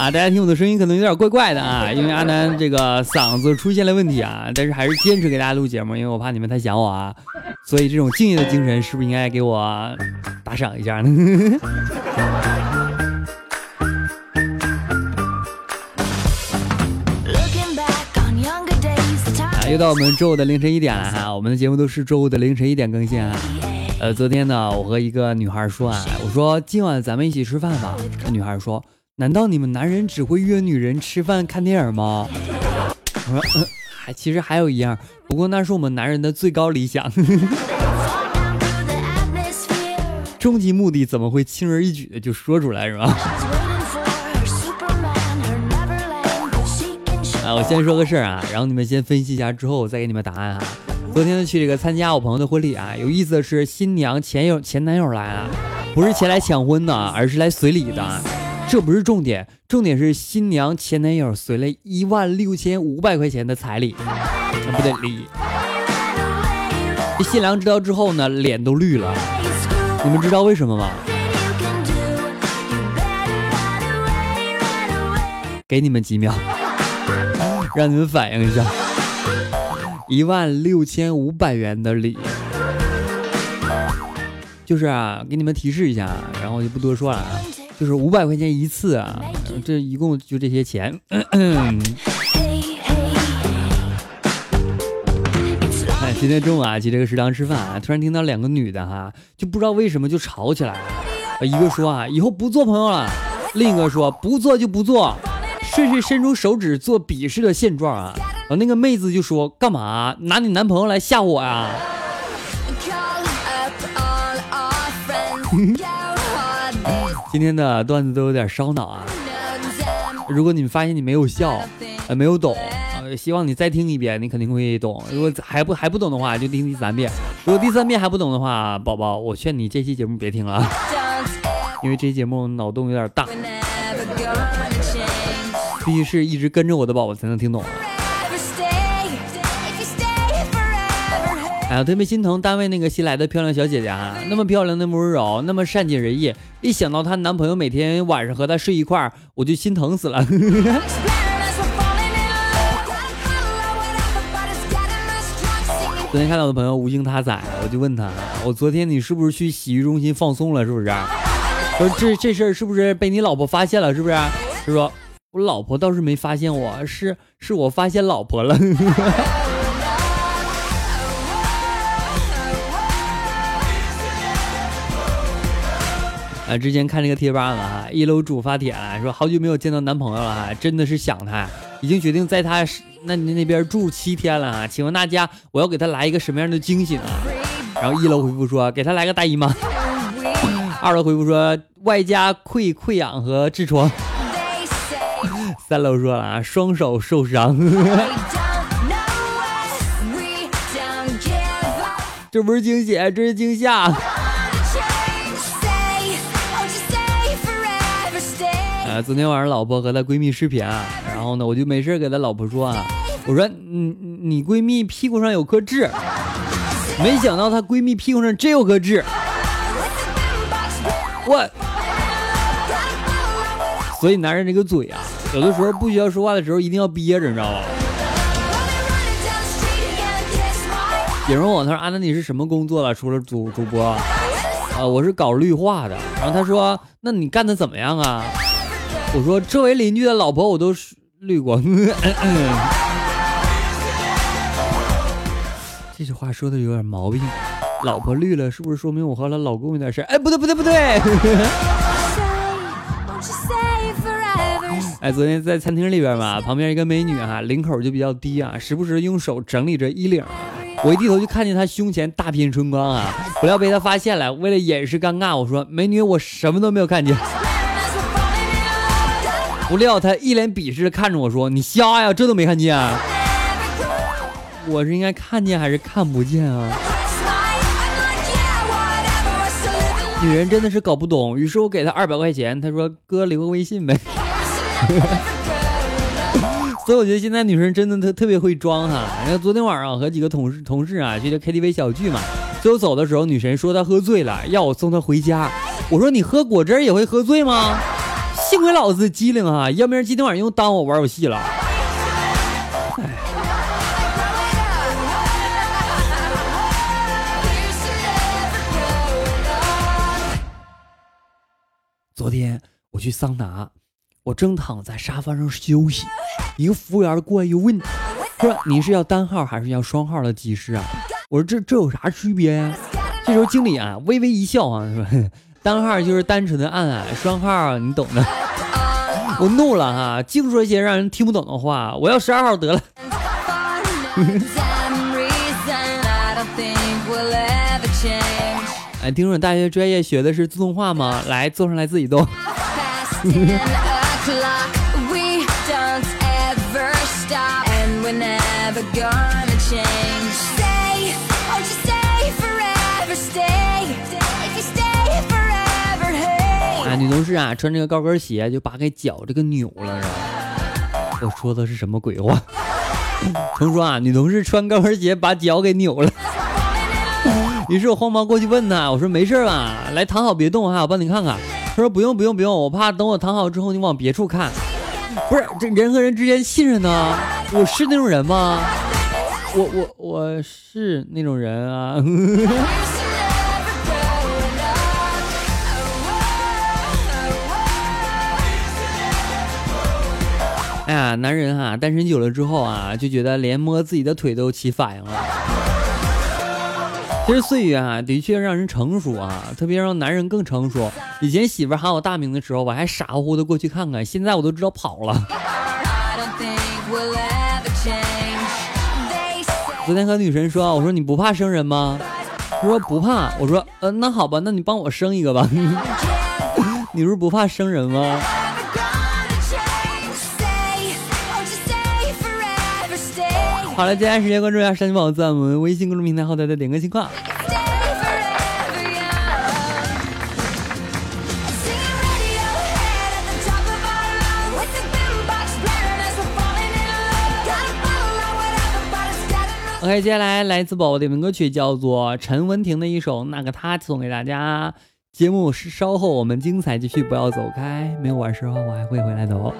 啊，大家听我的声音可能有点怪怪的啊，因为阿南这个嗓子出现了问题啊，但是还是坚持给大家录节目，因为我怕你们太想我啊，所以这种敬业的精神是不是应该给我打赏一下呢？啊，又到我们周五的凌晨一点了哈，我们的节目都是周五的凌晨一点更新啊。呃，昨天呢，我和一个女孩说啊，我说今晚咱们一起吃饭吧，那女孩说。难道你们男人只会约女人吃饭看电影吗？还其实还有一样，不过那是我们男人的最高理想。终极目的怎么会轻而易举的就说出来是吧？啊，我先说个事儿啊，然后你们先分析一下，之后我再给你们答案哈。昨天去这个参加我朋友的婚礼啊，有意思的是新娘前友前男友来了，不是前来抢婚的，而是来随礼的。这不是重点，重点是新娘前男友随了一万六千五百块钱的彩礼，不对礼。这新娘知道之后呢，脸都绿了。你们知道为什么吗？给你们几秒，让你们反应一下。一万六千五百元的礼，就是啊，给你们提示一下，然后就不多说了啊。就是五百块钱一次啊，这一共就这些钱。哎，今天中午啊，去这个食堂吃饭啊，突然听到两个女的哈，就不知道为什么就吵起来了。一个说啊，以后不做朋友了；另一个说不做就不做，顺势伸出手指做鄙视的现状啊。然后那个妹子就说，干嘛拿你男朋友来吓我呀？今天的段子都有点烧脑啊！如果你发现你没有笑，呃，没有懂，希望你再听一遍，你肯定会懂。如果还不还不懂的话，就听第三遍。如果第三遍还不懂的话，宝宝，我劝你这期节目别听了，因为这期节目脑洞有点大，必须是一直跟着我的宝宝才能听懂。哎呀，特别心疼单位那个新来的漂亮小姐姐啊，那么漂亮，那么温柔，那么善解人意。一想到她男朋友每天晚上和她睡一块儿，我就心疼死了。昨天看到我的朋友无精打采，我就问他，我昨天你是不是去洗浴中心放松了？是不是？说这这事儿是不是被你老婆发现了？是不是？他说我老婆倒是没发现我，是是我发现老婆了。啊，之前看那个贴吧了哈，一楼主发帖了，说好久没有见到男朋友了哈，真的是想他，已经决定在他那那边住七天了啊，请问大家，我要给他来一个什么样的惊喜呢？然后一楼回复说，给他来个大姨妈。二楼回复说，外加溃溃疡和痔疮。三楼说了啊，双手受伤。这不是惊喜，这是惊吓。啊，昨天晚上老婆和她闺蜜视频啊，然后呢，我就没事给她老婆说啊，我说你你闺蜜屁股上有颗痣，没想到她闺蜜屁股上真有颗痣，我，所以男人这个嘴啊，有的时候不需要说话的时候一定要憋着，你知道吧？有人问我，他说阿南你是什么工作了？除了主主播，啊，我是搞绿化的。然后他说，那你干的怎么样啊？我说周围邻居的老婆我都绿过，这句话说的有点毛病。老婆绿了，是不是说明我和她老公有点事哎，不对不对不对。哎，昨天在餐厅里边嘛，旁边一个美女啊，领口就比较低啊，时不时用手整理着衣领。我一低头就看见她胸前大片春光啊，不料被她发现了。为了掩饰尴尬，我说美女，我什么都没有看见。不料他一脸鄙视的看着我说：“你瞎呀，这都没看见？我是应该看见还是看不见啊？”女人真的是搞不懂，于是我给她二百块钱，她说：“哥留个微信呗。”所以我觉得现在女生真的特特别会装哈。然后昨天晚上和几个同事同事啊去 KTV 小聚嘛，最后走的时候，女神说她喝醉了，要我送她回家。我说你喝果汁也会喝醉吗？幸亏老子机灵啊，要不然今天晚上又耽误我玩游戏了。昨天我去桑拿，我正躺在沙发上休息，一个服务员过来又问：“说你是要单号还是要双号的技师啊？”我说：“这这有啥区别呀？”这时候经理啊微微一笑啊说。单号就是单纯的按按，双号你懂的。我怒了哈，净说一些让人听不懂的话。我要十二号得了。哎，听说大学专业学的是自动化吗？来，坐上来自己动。同事啊，穿这个高跟鞋就把给脚这个扭了，是吧？我说的是什么鬼话？同说啊，女同事穿高跟鞋把脚给扭了。于是我慌忙过去问她，我说没事吧？来躺好别动哈，我帮你看看。她说不用不用不用，我怕等我躺好之后你往别处看。不是这人和人之间信任呢？我是那种人吗？我我我是那种人啊。哎呀，男人哈，单身久了之后啊，就觉得连摸自己的腿都起反应了。其实岁月啊，的确让人成熟啊，特别让男人更成熟。以前媳妇喊我大名的时候，我还傻乎乎的过去看看，现在我都知道跑了。昨天和女神说，我说你不怕生人吗？她说不怕。我说，呃，那好吧，那你帮我生一个吧。你不是不怕生人吗？好了，接下来时间关注一下山宝在我们微信公众平台后台的点歌情况。OK，接下来来自宝宝点名歌曲叫做陈文婷的一首《那个他》送给大家。节目是稍后我们精彩继续，不要走开，没有完事后我还会回来的哦。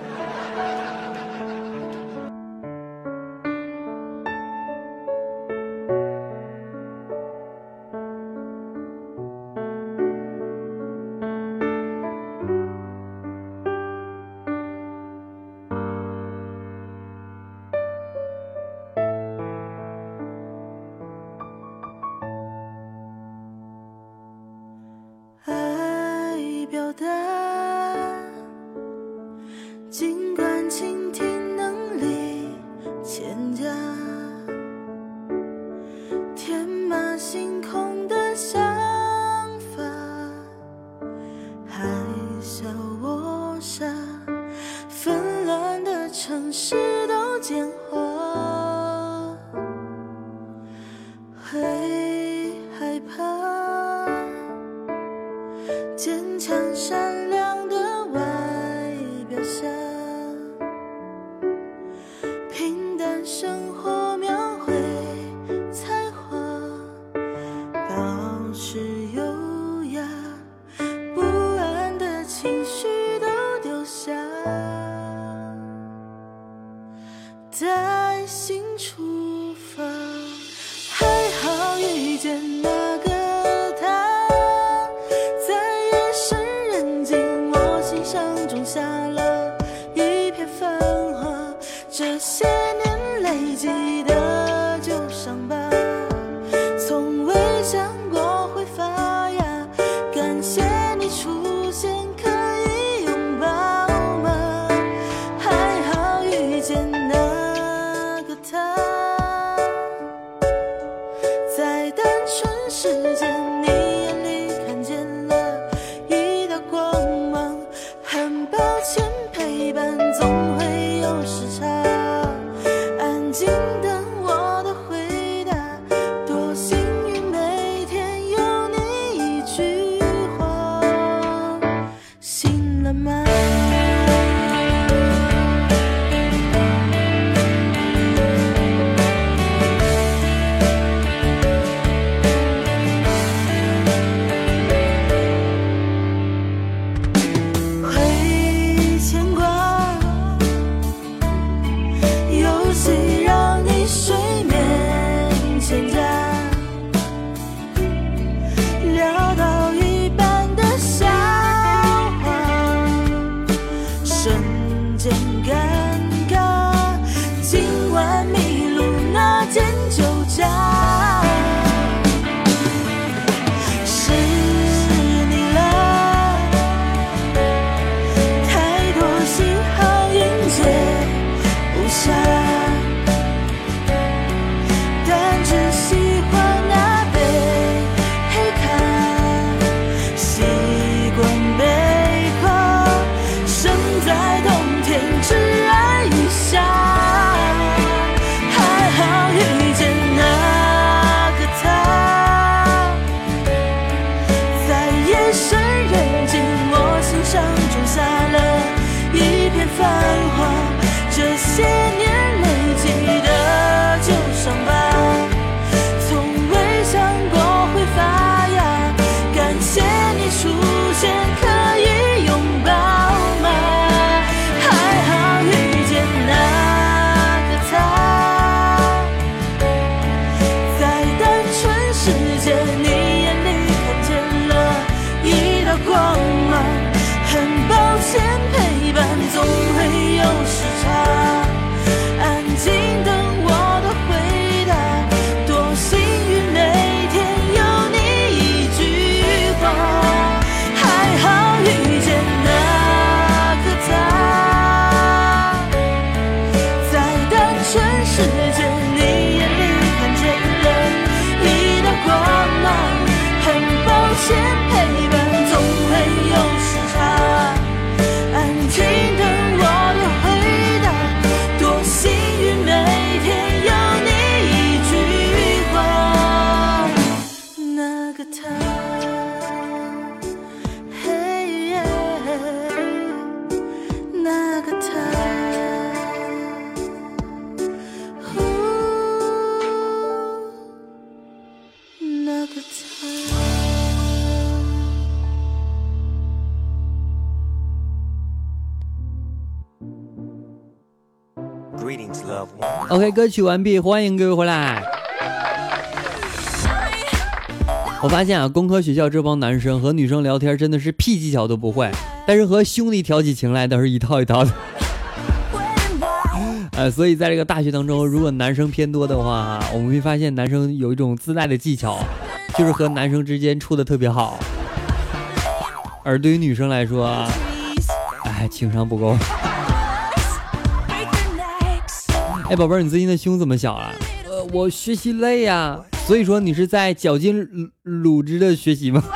shine. OK，歌曲完毕，欢迎各位回来。我发现啊，工科学校这帮男生和女生聊天真的是屁技巧都不会，但是和兄弟挑起情来都是一套一套的。呃，所以在这个大学当中，如果男生偏多的话，我们会发现男生有一种自带的技巧，就是和男生之间处的特别好。而对于女生来说，哎，情商不够。哎，宝贝儿，你最近的胸怎么小了？呃，我学习累呀，所以说你是在绞尽乳汁的学习吗？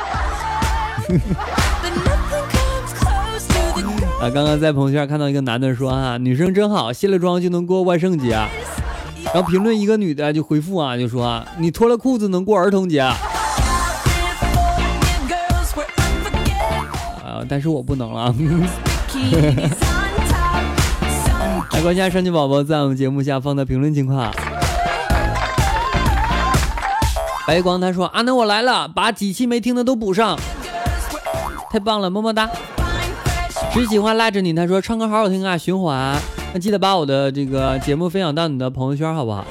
啊，刚刚在朋友圈看到一个男的说啊，女生真好，卸了妆就能过万圣节。然后评论一个女的就回复啊，就说啊你脱了裤子能过儿童节。啊，但是我不能了。来关一下上级宝宝在我们节目下方的评论情况。白光他说：“阿南我来了，把几期没听的都补上，太棒了，么么哒。”只喜欢赖着你，他说：“唱歌好好听啊，循环。那记得把我的这个节目分享到你的朋友圈，好不好？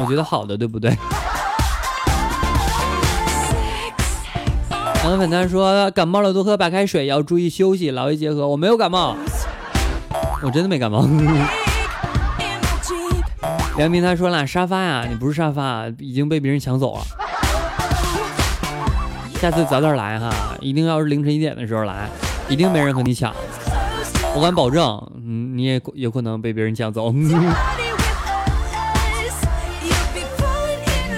我觉得好的，对不对？”杨粉他说：“感冒了多喝白开水，要注意休息，劳逸结合。”我没有感冒。我真的没感冒。梁斌他说了，沙发呀，你不是沙发，已经被别人抢走了。下次早点来哈，一定要是凌晨一点的时候来，一定没人和你抢。我敢保证，嗯，你也有可能被别人抢走。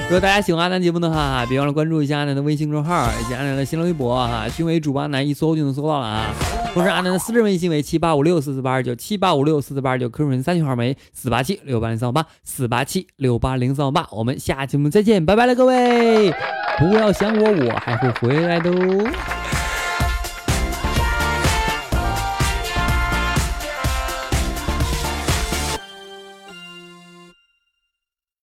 如果大家喜欢阿南节目的话，别忘了关注一下阿南的微信公众号以及阿南的新浪微博哈，均为主播阿南，一搜就能搜到了啊。同时，阿南的私人微信为七八五六四四八二九七八五六四四八二九，客人三群号为四八七六八零三五八四八七六八零三五八。我们下期节目再见，拜拜了各位！不要想我，我还会回来的哦。